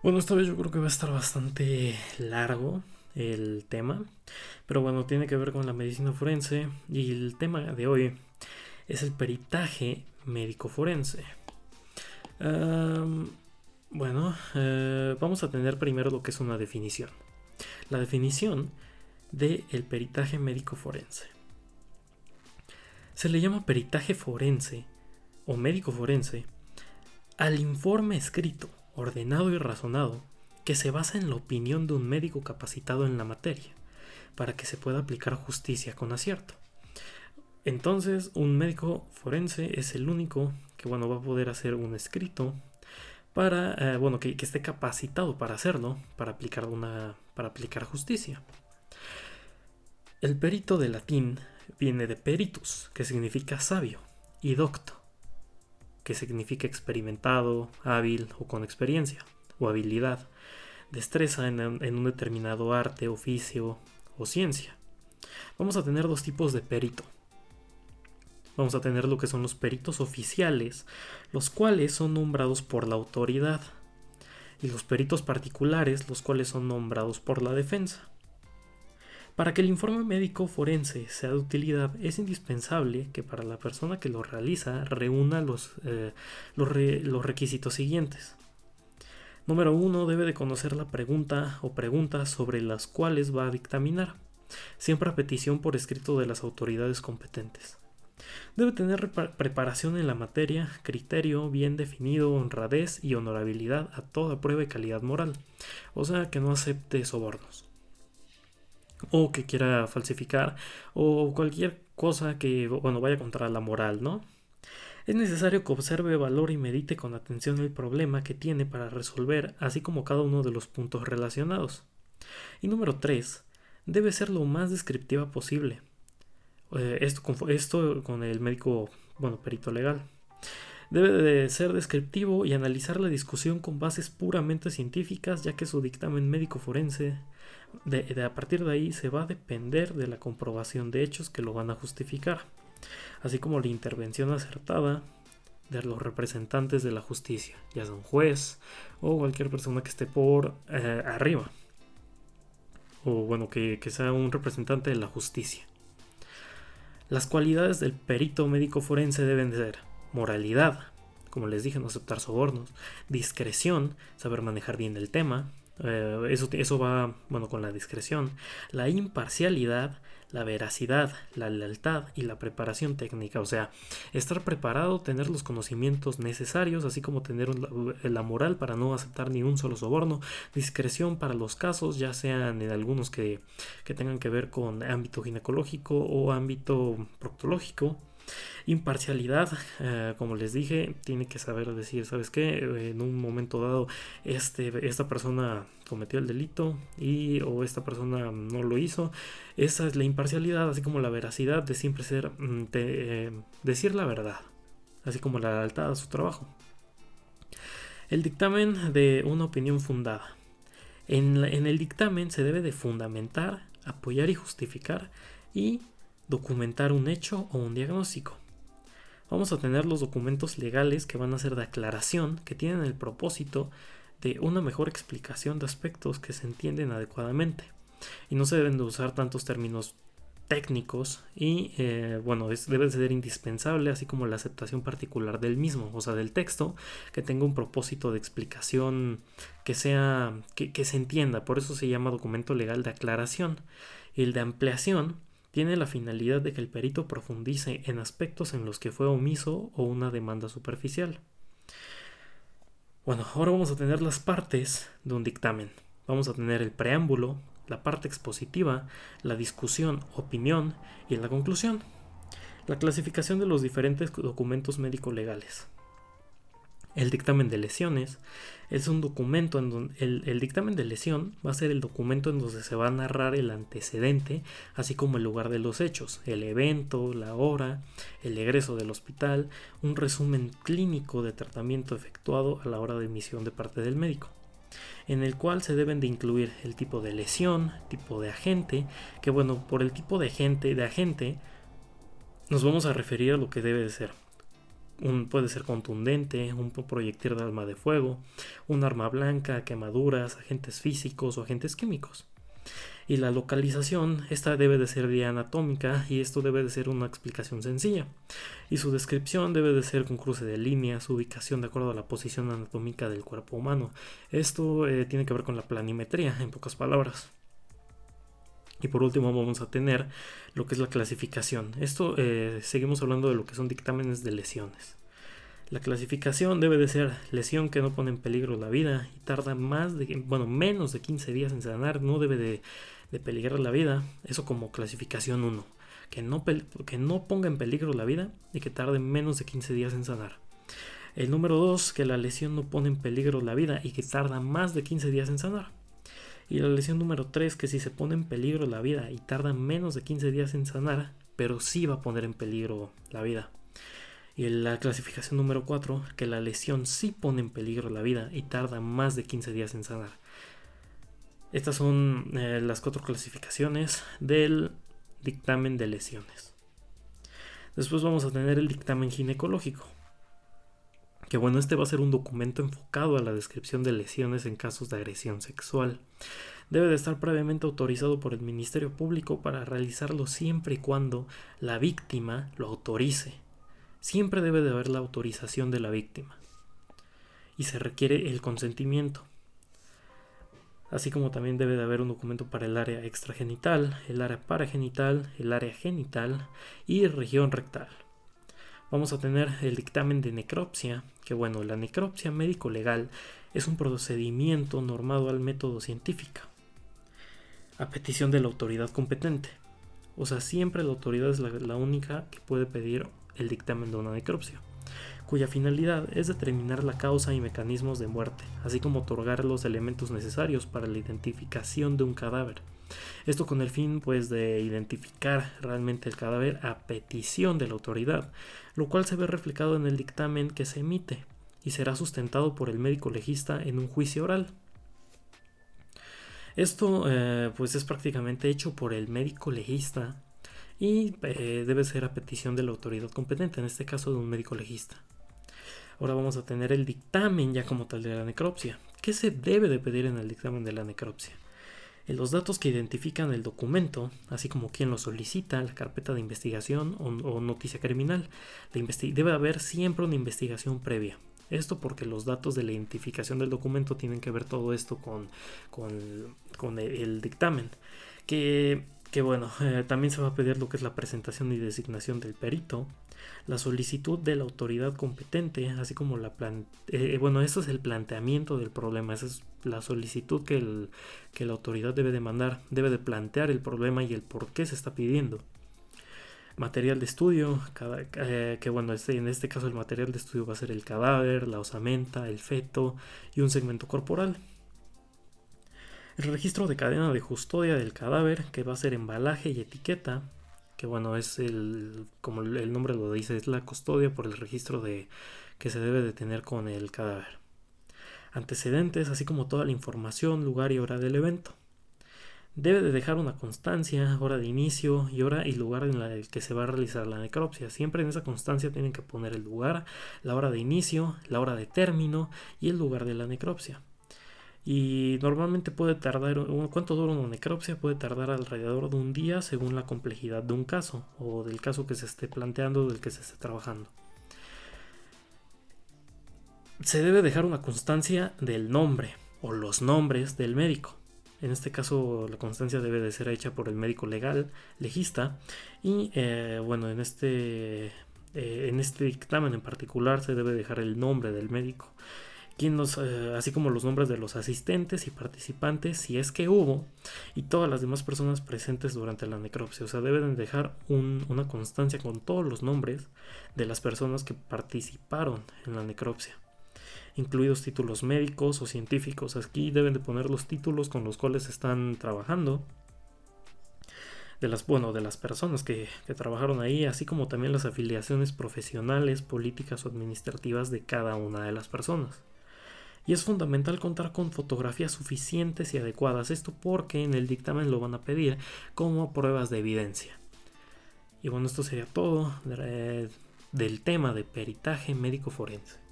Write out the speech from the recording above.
Bueno, esta vez yo creo que va a estar bastante largo el tema, pero bueno, tiene que ver con la medicina forense y el tema de hoy es el peritaje médico forense. bueno, eh, vamos a tener primero lo que es una definición. La definición del el peritaje médico forense. Se le llama peritaje forense o médico forense al informe escrito ordenado y razonado que se basa en la opinión de un médico capacitado en la materia, para que se pueda aplicar justicia con acierto. Entonces, un médico forense es el único que bueno, va a poder hacer un escrito para, eh, bueno, que, esté capacitado para hacerlo, para aplicar, una, para aplicar justicia. El perito de latín viene de peritus, que significa sabio, y docto, que significa experimentado, hábil o con experiencia o habilidad, destreza en, un determinado arte, oficio o ciencia. Vamos a tener dos tipos de perito. Vamos a tener lo que son los peritos oficiales, los cuales son nombrados por la autoridad, y los peritos particulares, los cuales son nombrados por la defensa. Para que el informe médico forense sea de utilidad es indispensable que para la persona que lo realiza reúna los, eh, los, requisitos siguientes. Número 1. Debe de conocer la pregunta o preguntas sobre las cuales va a dictaminar, siempre a petición por escrito de las autoridades competentes. Debe tener preparación en la materia, criterio bien definido, honradez y honorabilidad a toda prueba y calidad moral, o sea que no acepte sobornos o que quiera falsificar o cualquier cosa que bueno, vaya contra la moral, ¿no? Es necesario que observe, valore y medite con atención el problema que tiene para resolver, así como cada uno de los puntos relacionados. Y número 3. Debe ser lo más descriptiva posible. Eh, esto, esto con el médico, bueno, perito legal. Debe de ser descriptivo y analizar la discusión con bases puramente científicas, ya que su dictamen médico forense de, a partir de ahí se va a depender de la comprobación de hechos que lo van a justificar, así como la intervención acertada de los representantes de la justicia, ya sea un juez o cualquier persona que esté por eh, arriba, o bueno, que, que sea un representante de la justicia. Las cualidades del perito médico forense deben ser moralidad, como les dije, no aceptar sobornos, discreción, saber manejar bien el tema, eh, eso, eso va, bueno, con la discreción. La imparcialidad, la veracidad, la lealtad y la preparación técnica. O sea, estar preparado, tener los conocimientos necesarios, así como tener la moral para no aceptar ni un solo soborno. Discreción para los casos, ya sean en algunos que, que tengan que ver con ámbito ginecológico o ámbito proctológico. Imparcialidad, eh, como les dije, tiene que saber decir, ¿sabes qué? En un momento dado, este, esta persona cometió el delito y o esta persona no lo hizo. Esa es la imparcialidad, así como la veracidad de siempre ser, mm, eh, decir la verdad, así como la lealtad a su trabajo. El dictamen de una opinión fundada. En, en el dictamen se debe de fundamentar, apoyar y justificar y documentar un hecho o un diagnóstico. Vamos a tener los documentos legales que van a ser de aclaración, que tienen el propósito de una mejor explicación de aspectos que se entienden adecuadamente. Y no se deben de usar tantos términos técnicos y eh, bueno, debe ser indispensable, así como la aceptación particular del mismo, o sea, del texto, que tenga un propósito de explicación que sea, que, que se entienda, por eso se llama documento legal de aclaración. El de ampliación tiene la finalidad de que el perito profundice en aspectos en los que fue omiso o una demanda superficial. Bueno, ahora vamos a tener las partes de un dictamen. Vamos a tener el preámbulo, la parte expositiva, la discusión, opinión y la conclusión. La clasificación de los diferentes documentos médico-legales. El dictamen de lesiones es un documento en donde el, dictamen de lesión va a ser el documento en donde se va a narrar el antecedente, así como el lugar de los hechos, el evento, la hora, el egreso del hospital, un resumen clínico de tratamiento efectuado a la hora de emisión de parte del médico en el cual se deben de incluir el tipo de lesión, tipo de agente, que bueno, por el tipo de agente, de agente nos vamos a referir a lo que debe de ser un, puede ser contundente, un proyectil de arma de fuego, un arma blanca, quemaduras, agentes físicos o agentes químicos. Y la localización, esta debe de ser vía anatómica y esto debe de ser una explicación sencilla. Y su descripción debe de ser con cruce de líneas, ubicación de acuerdo a la posición anatómica del cuerpo humano. Esto eh, tiene que ver con la planimetría, en pocas palabras. Y por último vamos a tener lo que es la clasificación. Esto eh, seguimos hablando de lo que son dictámenes de lesiones. La clasificación debe de ser lesión que no pone en peligro la vida y tarda más de, bueno, menos de 15 días en sanar, no debe de, peligrar la vida. Eso como clasificación 1. Que no, que no ponga en peligro la vida y que tarde menos de 15 días en sanar. El número 2, que la lesión no pone en peligro la vida y que tarda más de 15 días en sanar. Y la lesión número 3, que si se pone en peligro la vida y tarda menos de 15 días en sanar, pero sí va a poner en peligro la vida. Y la clasificación número 4, que la lesión sí pone en peligro la vida y tarda más de 15 días en sanar. Estas son eh, las cuatro clasificaciones del dictamen de lesiones. Después vamos a tener el dictamen ginecológico. Que bueno, este va a ser un documento enfocado a la descripción de lesiones en casos de agresión sexual. Debe de estar previamente autorizado por el Ministerio Público para realizarlo siempre y cuando la víctima lo autorice. Siempre debe de haber la autorización de la víctima. Y se requiere el consentimiento. Así como también debe de haber un documento para el área extragenital, el área paragenital, el área genital y región rectal vamos a tener el dictamen de necropsia, que bueno, la necropsia médico-legal es un procedimiento normado al método científico, a petición de la autoridad competente. O sea, siempre la autoridad es la, única que puede pedir el dictamen de una necropsia, cuya finalidad es determinar la causa y mecanismos de muerte, así como otorgar los elementos necesarios para la identificación de un cadáver esto con el fin pues de identificar realmente el cadáver a petición de la autoridad, lo cual se ve reflejado en el dictamen que se emite y será sustentado por el médico legista en un juicio oral. Esto eh, pues es prácticamente hecho por el médico legista y eh, debe ser a petición de la autoridad competente, en este caso de un médico legista. Ahora vamos a tener el dictamen ya como tal de la necropsia. ¿Qué se debe de pedir en el dictamen de la necropsia? Los datos que identifican el documento, así como quien lo solicita, la carpeta de investigación o, noticia criminal. debe haber siempre una investigación previa. Esto porque los datos de la identificación del documento tienen que ver todo esto con, con, el, dictamen. Que, que bueno, eh, también se va a pedir lo que es la presentación y designación del perito, la solicitud de la autoridad competente, así como la plan eh, eh, bueno, eso es el planteamiento del problema, esa es la solicitud que, que la autoridad debe de mandar, debe de plantear el problema y el por qué se está pidiendo. Material de estudio, eh, que bueno, este, en este caso el material de estudio va a ser el cadáver, la osamenta, el feto y un segmento corporal. El registro de cadena de custodia del cadáver, que va a ser embalaje y etiqueta, que bueno, es el, como el nombre lo dice, es la custodia por el registro de, que se debe de tener con el cadáver. Antecedentes, así como toda la información, lugar y hora del evento. Debe de dejar una constancia, hora de inicio y hora y lugar en el que se va a realizar la necropsia. Siempre en esa constancia tienen que poner el lugar, la hora de inicio, la hora de término y el lugar de la necropsia. Y normalmente puede tardar, ¿cuánto dura una necropsia? Puede tardar alrededor de un día según la complejidad de un caso o del caso que se esté planteando, del que se esté trabajando. Se debe dejar una constancia del nombre o los nombres del médico. En este caso la constancia debe de ser hecha por el médico legal, legista, y eh, bueno, en este, eh, en este dictamen en particular se debe dejar el nombre del médico eh, así como los nombres de los asistentes y participantes, si es que hubo, y todas las demás personas presentes durante la necropsia. O sea, deben dejar una constancia con todos los nombres de las personas que participaron en la necropsia, incluidos títulos médicos o científicos. Aquí deben de poner los títulos con los cuales están trabajando. De las, bueno, de las personas que, que trabajaron ahí, así como también las afiliaciones profesionales, políticas o administrativas de cada una de las personas y es fundamental contar con fotografías suficientes y adecuadas. Esto porque en el dictamen lo van a pedir como pruebas de evidencia. Y bueno, esto sería todo. De, del tema de peritaje médico forense.